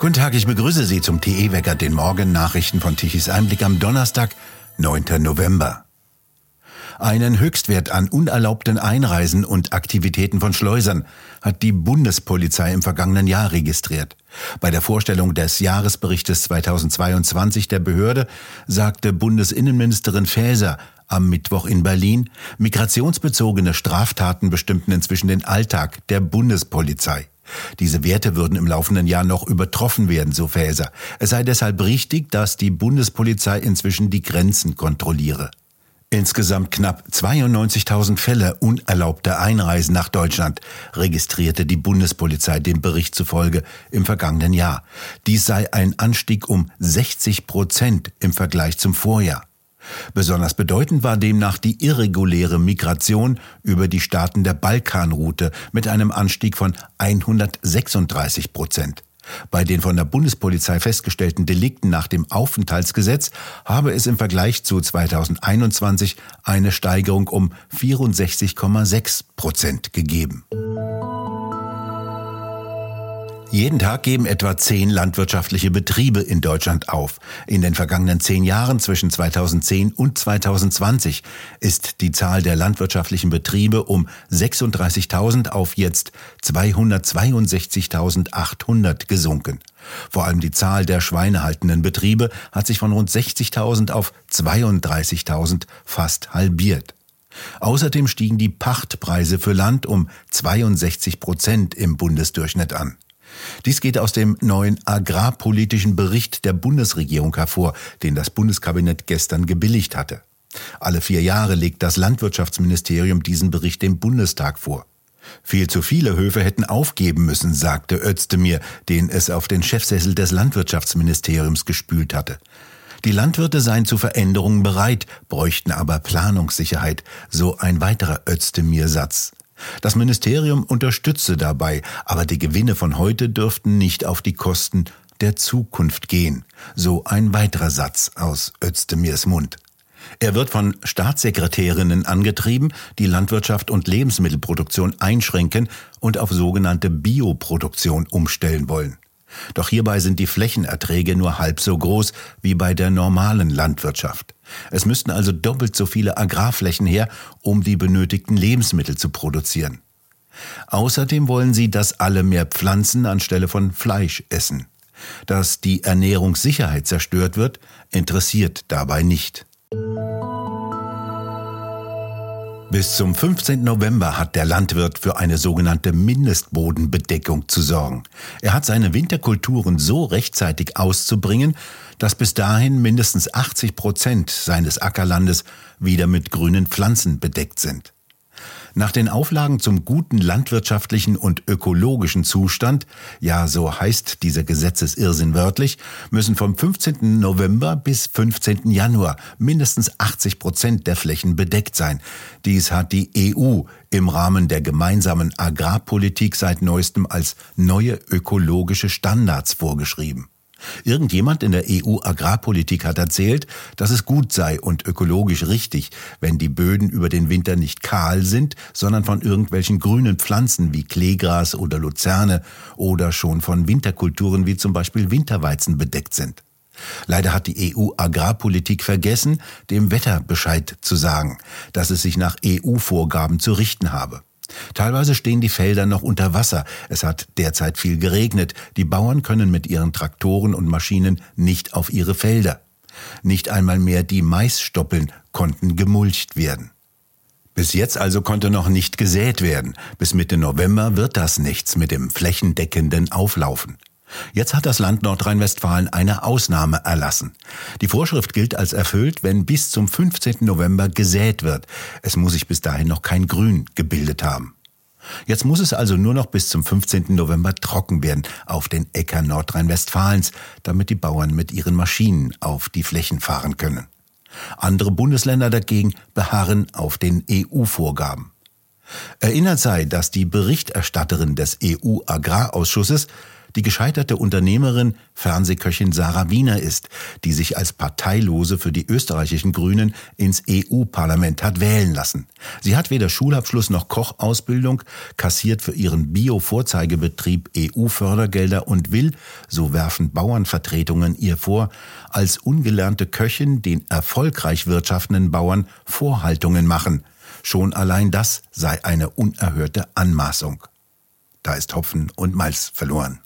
Guten Tag, ich begrüße Sie zum TE-Wecker, den Morgen-Nachrichten von Tichys Einblick am Donnerstag, 9. November. Einen Höchstwert an unerlaubten Einreisen und Aktivitäten von Schleusern hat die Bundespolizei im vergangenen Jahr registriert. Bei der Vorstellung des Jahresberichtes 2022 der Behörde sagte Bundesinnenministerin Faeser am Mittwoch in Berlin, migrationsbezogene Straftaten bestimmten inzwischen den Alltag der Bundespolizei. Diese Werte würden im laufenden Jahr noch übertroffen werden, so Faeser. Es sei deshalb richtig, dass die Bundespolizei inzwischen die Grenzen kontrolliere. Insgesamt knapp 92.000 Fälle unerlaubter Einreisen nach Deutschland registrierte die Bundespolizei dem Bericht zufolge im vergangenen Jahr. Dies sei ein Anstieg um 60 Prozent im Vergleich zum Vorjahr. Besonders bedeutend war demnach die irreguläre Migration über die Staaten der Balkanroute mit einem Anstieg von 136 Prozent. Bei den von der Bundespolizei festgestellten Delikten nach dem Aufenthaltsgesetz habe es im Vergleich zu 2021 eine Steigerung um 64,6 Prozent gegeben. Jeden Tag geben etwa zehn landwirtschaftliche Betriebe in Deutschland auf. In den vergangenen zehn Jahren zwischen 2010 und 2020 ist die Zahl der landwirtschaftlichen Betriebe um 36.000 auf jetzt 262.800 gesunken. Vor allem die Zahl der schweinehaltenden Betriebe hat sich von rund 60.000 auf 32.000 fast halbiert. Außerdem stiegen die Pachtpreise für Land um 62 Prozent im Bundesdurchschnitt an. Dies geht aus dem neuen agrarpolitischen Bericht der Bundesregierung hervor, den das Bundeskabinett gestern gebilligt hatte. Alle vier Jahre legt das Landwirtschaftsministerium diesen Bericht dem Bundestag vor. Viel zu viele Höfe hätten aufgeben müssen, sagte Özdemir, den es auf den Chefsessel des Landwirtschaftsministeriums gespült hatte. Die Landwirte seien zu Veränderungen bereit, bräuchten aber Planungssicherheit, so ein weiterer Özdemir-Satz. Das Ministerium unterstütze dabei, aber die Gewinne von heute dürften nicht auf die Kosten der Zukunft gehen. So ein weiterer Satz aus Özdemirs Mund. Er wird von Staatssekretärinnen angetrieben, die Landwirtschaft und Lebensmittelproduktion einschränken und auf sogenannte Bioproduktion umstellen wollen. Doch hierbei sind die Flächenerträge nur halb so groß wie bei der normalen Landwirtschaft. Es müssten also doppelt so viele Agrarflächen her, um die benötigten Lebensmittel zu produzieren. Außerdem wollen sie, dass alle mehr Pflanzen anstelle von Fleisch essen. Dass die Ernährungssicherheit zerstört wird, interessiert dabei nicht. Bis zum 15. November hat der Landwirt für eine sogenannte Mindestbodenbedeckung zu sorgen. Er hat seine Winterkulturen so rechtzeitig auszubringen, dass bis dahin mindestens 80 Prozent seines Ackerlandes wieder mit grünen Pflanzen bedeckt sind. Nach den Auflagen zum guten landwirtschaftlichen und ökologischen Zustand, ja so heißt dieser Gesetzesirrsinn wörtlich, müssen vom 15. November bis 15. Januar mindestens 80 Prozent der Flächen bedeckt sein. Dies hat die EU im Rahmen der gemeinsamen Agrarpolitik seit neuestem als neue ökologische Standards vorgeschrieben. Irgendjemand in der EU-Agrarpolitik hat erzählt, dass es gut sei und ökologisch richtig, wenn die Böden über den Winter nicht kahl sind, sondern von irgendwelchen grünen Pflanzen wie Kleegras oder Luzerne oder schon von Winterkulturen wie zum Beispiel Winterweizen bedeckt sind. Leider hat die EU-Agrarpolitik vergessen, dem Wetter Bescheid zu sagen, dass es sich nach EU-Vorgaben zu richten habe. Teilweise stehen die Felder noch unter Wasser. Es hat derzeit viel geregnet. Die Bauern können mit ihren Traktoren und Maschinen nicht auf ihre Felder. Nicht einmal mehr die Maisstoppeln konnten gemulcht werden. Bis jetzt also konnte noch nicht gesät werden. Bis Mitte November wird das nichts mit dem flächendeckenden Auflaufen. Jetzt hat das Land Nordrhein-Westfalen eine Ausnahme erlassen. Die Vorschrift gilt als erfüllt, wenn bis zum 15. November gesät wird. Es muss sich bis dahin noch kein Grün gebildet haben. Jetzt muss es also nur noch bis zum 15. November trocken werden auf den Äckern Nordrhein-Westfalens, damit die Bauern mit ihren Maschinen auf die Flächen fahren können. Andere Bundesländer dagegen beharren auf den EU-Vorgaben. Erinnert sei, dass die Berichterstatterin des EU-Agrarausschusses die gescheiterte Unternehmerin Fernsehköchin Sarah Wiener ist, die sich als Parteilose für die österreichischen Grünen ins EU-Parlament hat wählen lassen. Sie hat weder Schulabschluss noch Kochausbildung, kassiert für ihren Bio-Vorzeigebetrieb EU-Fördergelder und will, so werfen Bauernvertretungen ihr vor, als ungelernte Köchin den erfolgreich wirtschaftenden Bauern Vorhaltungen machen. Schon allein das sei eine unerhörte Anmaßung. Da ist Hopfen und Malz verloren.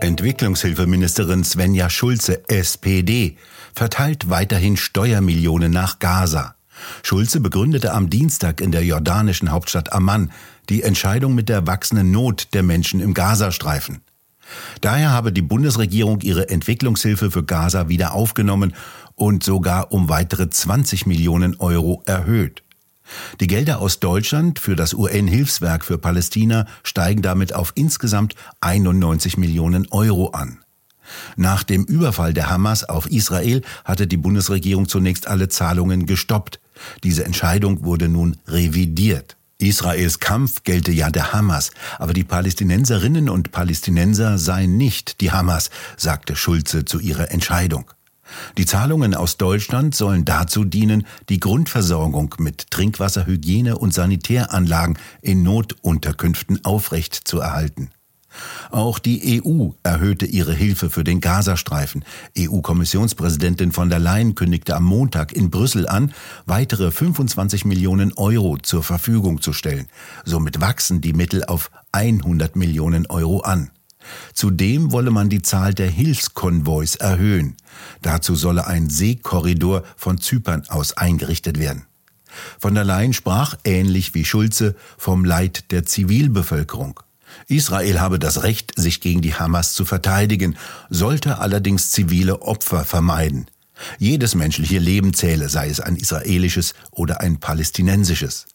Entwicklungshilfeministerin Svenja Schulze, SPD, verteilt weiterhin Steuermillionen nach Gaza. Schulze begründete am Dienstag in der jordanischen Hauptstadt Amman die Entscheidung mit der wachsenden Not der Menschen im Gazastreifen. Daher habe die Bundesregierung ihre Entwicklungshilfe für Gaza wieder aufgenommen und sogar um weitere 20 Millionen Euro erhöht. Die Gelder aus Deutschland für das UN-Hilfswerk für Palästina steigen damit auf insgesamt 91 Millionen Euro an. Nach dem Überfall der Hamas auf Israel hatte die Bundesregierung zunächst alle Zahlungen gestoppt. Diese Entscheidung wurde nun revidiert. Israels Kampf gelte ja der Hamas, aber die Palästinenserinnen und Palästinenser seien nicht die Hamas, sagte Schulze zu ihrer Entscheidung. Die Zahlungen aus Deutschland sollen dazu dienen, die Grundversorgung mit Trinkwasser, Hygiene und Sanitäranlagen in Notunterkünften aufrecht zu erhalten. Auch die EU erhöhte ihre Hilfe für den Gazastreifen. EU-Kommissionspräsidentin von der Leyen kündigte am Montag in Brüssel an, weitere 25 Millionen Euro zur Verfügung zu stellen. Somit wachsen die Mittel auf 100 Millionen Euro an. Zudem wolle man die Zahl der Hilfskonvois erhöhen. Dazu solle ein Seekorridor von Zypern aus eingerichtet werden. Von der Leyen sprach, ähnlich wie Schulze, vom Leid der Zivilbevölkerung. Israel habe das Recht, sich gegen die Hamas zu verteidigen, sollte allerdings zivile Opfer vermeiden. Jedes menschliche Leben zähle, sei es ein israelisches oder ein palästinensisches.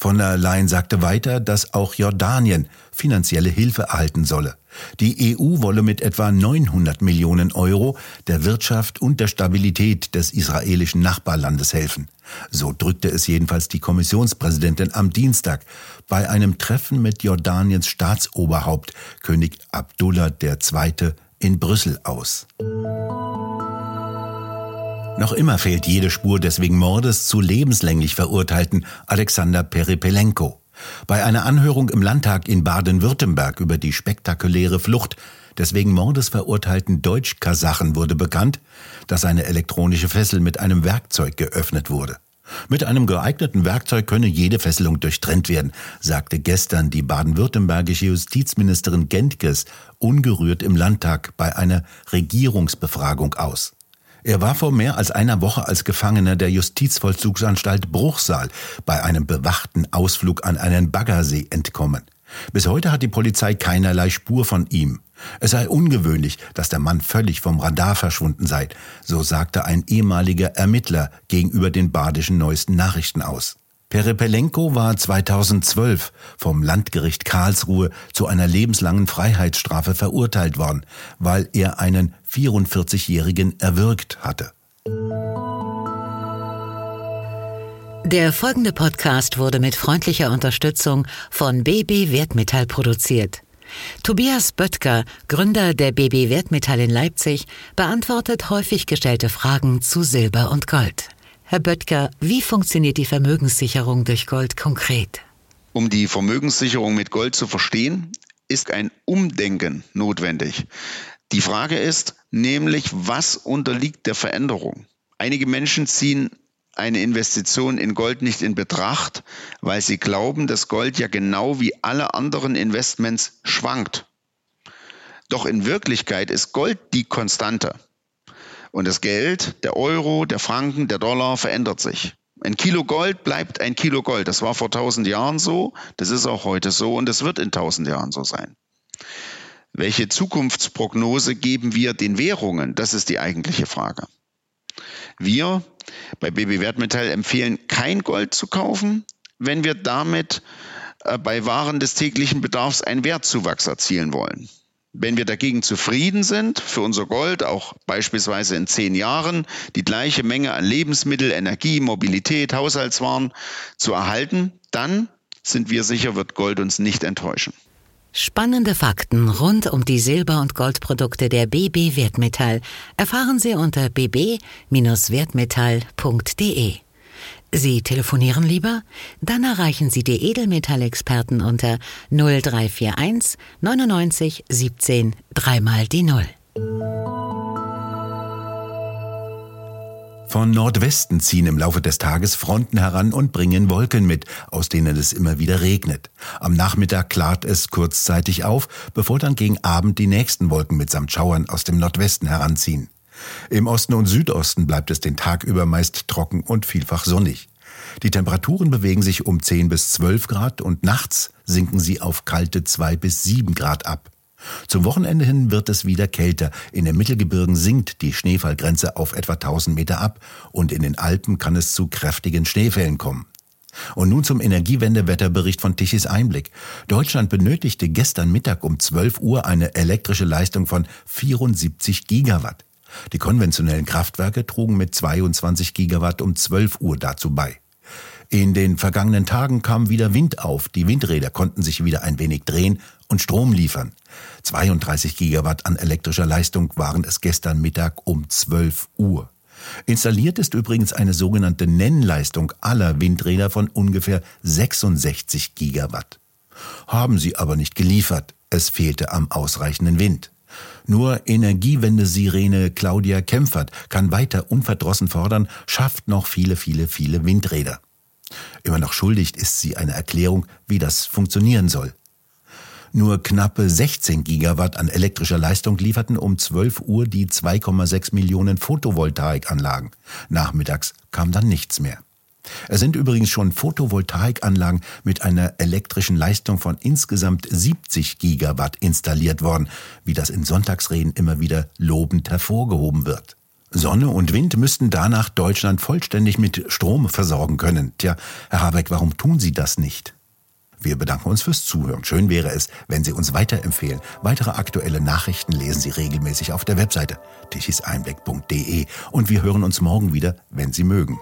Von der Leyen sagte weiter, dass auch Jordanien finanzielle Hilfe erhalten solle. Die EU wolle mit etwa 900 Millionen Euro der Wirtschaft und der Stabilität des israelischen Nachbarlandes helfen. So drückte es jedenfalls die Kommissionspräsidentin am Dienstag bei einem Treffen mit Jordaniens Staatsoberhaupt König Abdullah II. in Brüssel aus. Noch immer fehlt jede Spur des wegen Mordes zu lebenslänglich verurteilten Alexander Peripelenko. Bei einer Anhörung im Landtag in Baden-Württemberg über die spektakuläre Flucht des wegen Mordes verurteilten Deutsch-Kasachen wurde bekannt, dass eine elektronische Fessel mit einem Werkzeug geöffnet wurde. Mit einem geeigneten Werkzeug könne jede Fesselung durchtrennt werden, sagte gestern die baden-württembergische Justizministerin Gentges ungerührt im Landtag bei einer Regierungsbefragung aus. Er war vor mehr als einer Woche als Gefangener der Justizvollzugsanstalt Bruchsal bei einem bewachten Ausflug an einen Baggersee entkommen. Bis heute hat die Polizei keinerlei Spur von ihm. Es sei ungewöhnlich, dass der Mann völlig vom Radar verschwunden sei, so sagte ein ehemaliger Ermittler gegenüber den badischen neuesten Nachrichten aus. Perepelenko war 2012 vom Landgericht Karlsruhe zu einer lebenslangen Freiheitsstrafe verurteilt worden, weil er einen 44-Jährigen erwürgt hatte. Der folgende Podcast wurde mit freundlicher Unterstützung von BB Wertmetall produziert. Tobias Böttger, Gründer der BB Wertmetall in Leipzig, beantwortet häufig gestellte Fragen zu Silber und Gold. Herr Böttger, wie funktioniert die Vermögenssicherung durch Gold konkret? Um die Vermögenssicherung mit Gold zu verstehen, ist ein Umdenken notwendig. Die Frage ist nämlich, was unterliegt der Veränderung? Einige Menschen ziehen eine Investition in Gold nicht in Betracht, weil sie glauben, dass Gold ja genau wie alle anderen Investments schwankt. Doch in Wirklichkeit ist Gold die Konstante. Und das Geld, der Euro, der Franken, der Dollar verändert sich. Ein Kilo Gold bleibt ein Kilo Gold. Das war vor 1000 Jahren so, das ist auch heute so und es wird in 1000 Jahren so sein. Welche Zukunftsprognose geben wir den Währungen? Das ist die eigentliche Frage. Wir bei BB Wertmetall empfehlen kein Gold zu kaufen, wenn wir damit äh, bei Waren des täglichen Bedarfs einen Wertzuwachs erzielen wollen. Wenn wir dagegen zufrieden sind, für unser Gold auch beispielsweise in zehn Jahren die gleiche Menge an Lebensmittel, Energie, Mobilität, Haushaltswaren zu erhalten, dann sind wir sicher, wird Gold uns nicht enttäuschen. Spannende Fakten rund um die Silber- und Goldprodukte der BB Wertmetall erfahren Sie unter bb-wertmetall.de. Sie telefonieren lieber? Dann erreichen Sie die Edelmetallexperten unter 0341 99 17 dreimal die Null. Von Nordwesten ziehen im Laufe des Tages Fronten heran und bringen Wolken mit, aus denen es immer wieder regnet. Am Nachmittag klart es kurzzeitig auf, bevor dann gegen Abend die nächsten Wolken mitsamt Schauern aus dem Nordwesten heranziehen. Im Osten und Südosten bleibt es den Tag über meist trocken und vielfach sonnig. Die Temperaturen bewegen sich um 10 bis 12 Grad und nachts sinken sie auf kalte 2 bis 7 Grad ab. Zum Wochenende hin wird es wieder kälter. In den Mittelgebirgen sinkt die Schneefallgrenze auf etwa 1000 Meter ab und in den Alpen kann es zu kräftigen Schneefällen kommen. Und nun zum Energiewendewetterbericht von Tichys Einblick. Deutschland benötigte gestern Mittag um 12 Uhr eine elektrische Leistung von 74 Gigawatt. Die konventionellen Kraftwerke trugen mit 22 Gigawatt um 12 Uhr dazu bei. In den vergangenen Tagen kam wieder Wind auf. Die Windräder konnten sich wieder ein wenig drehen und Strom liefern. 32 Gigawatt an elektrischer Leistung waren es gestern Mittag um 12 Uhr. Installiert ist übrigens eine sogenannte Nennleistung aller Windräder von ungefähr 66 Gigawatt. Haben sie aber nicht geliefert. Es fehlte am ausreichenden Wind. Nur Energiewende-Sirene Claudia Kempfert kann weiter unverdrossen fordern, schafft noch viele, viele, viele Windräder. Immer noch schuldig ist sie eine Erklärung, wie das funktionieren soll. Nur knappe 16 Gigawatt an elektrischer Leistung lieferten um 12 Uhr die 2,6 Millionen Photovoltaikanlagen. Nachmittags kam dann nichts mehr. Es sind übrigens schon Photovoltaikanlagen mit einer elektrischen Leistung von insgesamt 70 Gigawatt installiert worden, wie das in Sonntagsreden immer wieder lobend hervorgehoben wird. Sonne und Wind müssten danach Deutschland vollständig mit Strom versorgen können. Tja, Herr Habeck, warum tun Sie das nicht? Wir bedanken uns fürs Zuhören. Schön wäre es, wenn Sie uns weiterempfehlen. Weitere aktuelle Nachrichten lesen Sie regelmäßig auf der Webseite tichiseinblick.de und wir hören uns morgen wieder, wenn Sie mögen.